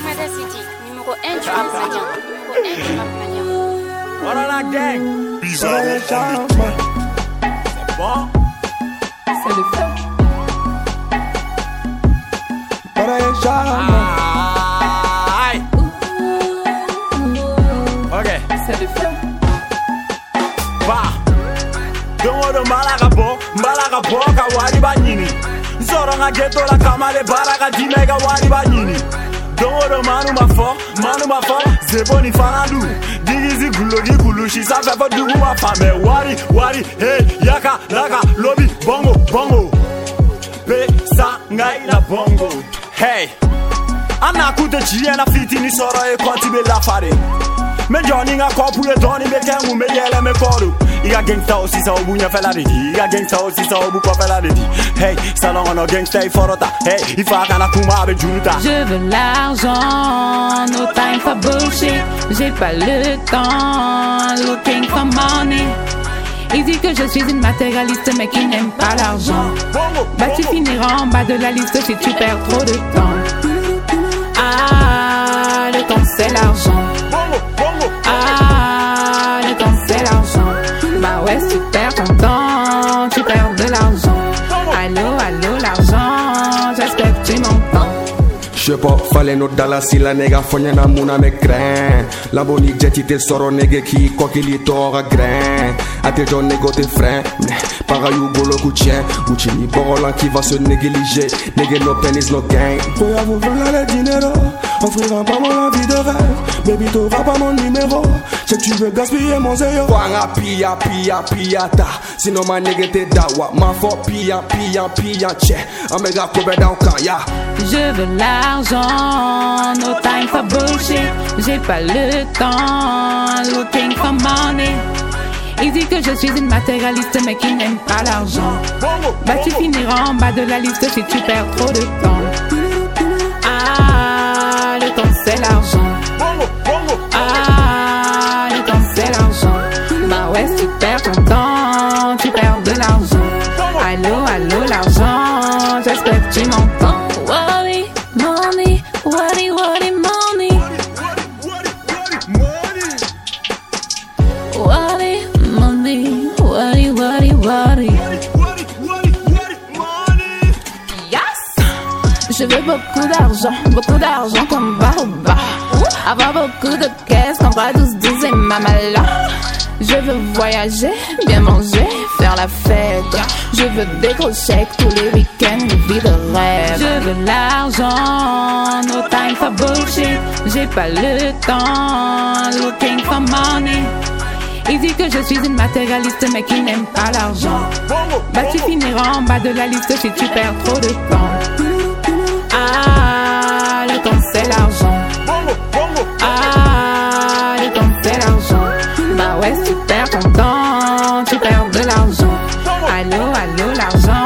Augmenta City, numéro 1 du rap malien. Numéro 1 du rap malien. Voilà la gang. Bizarre, C'est bon. C'est le feu. Aïe. Ok. C'est le feu. Ba. Dongo do malaga bo, malaga bo ka wari ba nyini. Zoro nga ghetto la kamale baraka dime ka wari dowolo manumafɔ manumafɔ zeboni fana du digizi gulogi kulusi sanfɛ fɔ dugu ma famɛ wari wari he yaka laka lobi bɔngo bɔngo pe sangai la bɔngo hey an n'a kun tɛ tiɲɛ na fitini sɔrɔ ye kɔnti bɛ lafare Me joni nga kopu e doni be kengu me yele me koru. Iga gangsta o sisa obu nya fela de di. Iga gangsta o sisa obu ko fela de di. Hey, salon ono gangsta i forota. Hey, ifa kana kuma be junuta. Je veux l'argent, no time for bullshit. J'ai pas le temps, looking for money. Il dit que je suis une matérialiste mais qui n'aime pas l'argent. Bah tu finiras en bas de la liste si tu perds trop de temps. Ah, le temps c'est l'argent. De l'argent. Allô, allô, l'argent, j'espère que tu m'entends. Je pas fallait notre dala si la nega fonya na muna me crain La boni jeti te soro nege ki kokili tora grain. Ate jo nego te frein Para you golo kuchien Gucci ni borolan qui va se négliger. Nege no penis no gain Voy a voler le dinero. Offrira pas mon envie de rêve Baby, t'auras pas mon numéro Je sais que tu veux gaspiller mon zéro Kwanga pia pia pia ta Sino ma nege te dawa Ma fo pia pia pia che Amega kobe down kaya Je veux l'argent, no time for bullshit. J'ai pas le temps, looking for money. Il dit que je suis une matérialiste mais qui n'aime pas l'argent. Bah tu finiras en bas de la liste si tu perds trop de temps. Bah ouais, si tu perds ton temps, tu perds de l'argent. Allô, allô, l'argent, j'espère que tu m'entends. Worry, money, worry, worry, money. Money, money, money. Worry, money, worry, worry, worry. Je veux beaucoup d'argent, beaucoup d'argent comme Baoba. Avoir beaucoup de caisses comme Bradous 12 et Mamala. Je veux voyager, bien manger, faire la fête. Je veux des gros chèques tous les week-ends, une vie de rêve. Je veux l'argent, no time for bullshit. J'ai pas le temps, looking for money. Il dit que je suis une matérialiste mais qui n'aime pas l'argent. Bah tu finiras en bas de la liste si tu perds trop de temps. Ah, le temps c'est l'argent. Si tu perds tu perds de l'argent. Allô, allô, l'argent.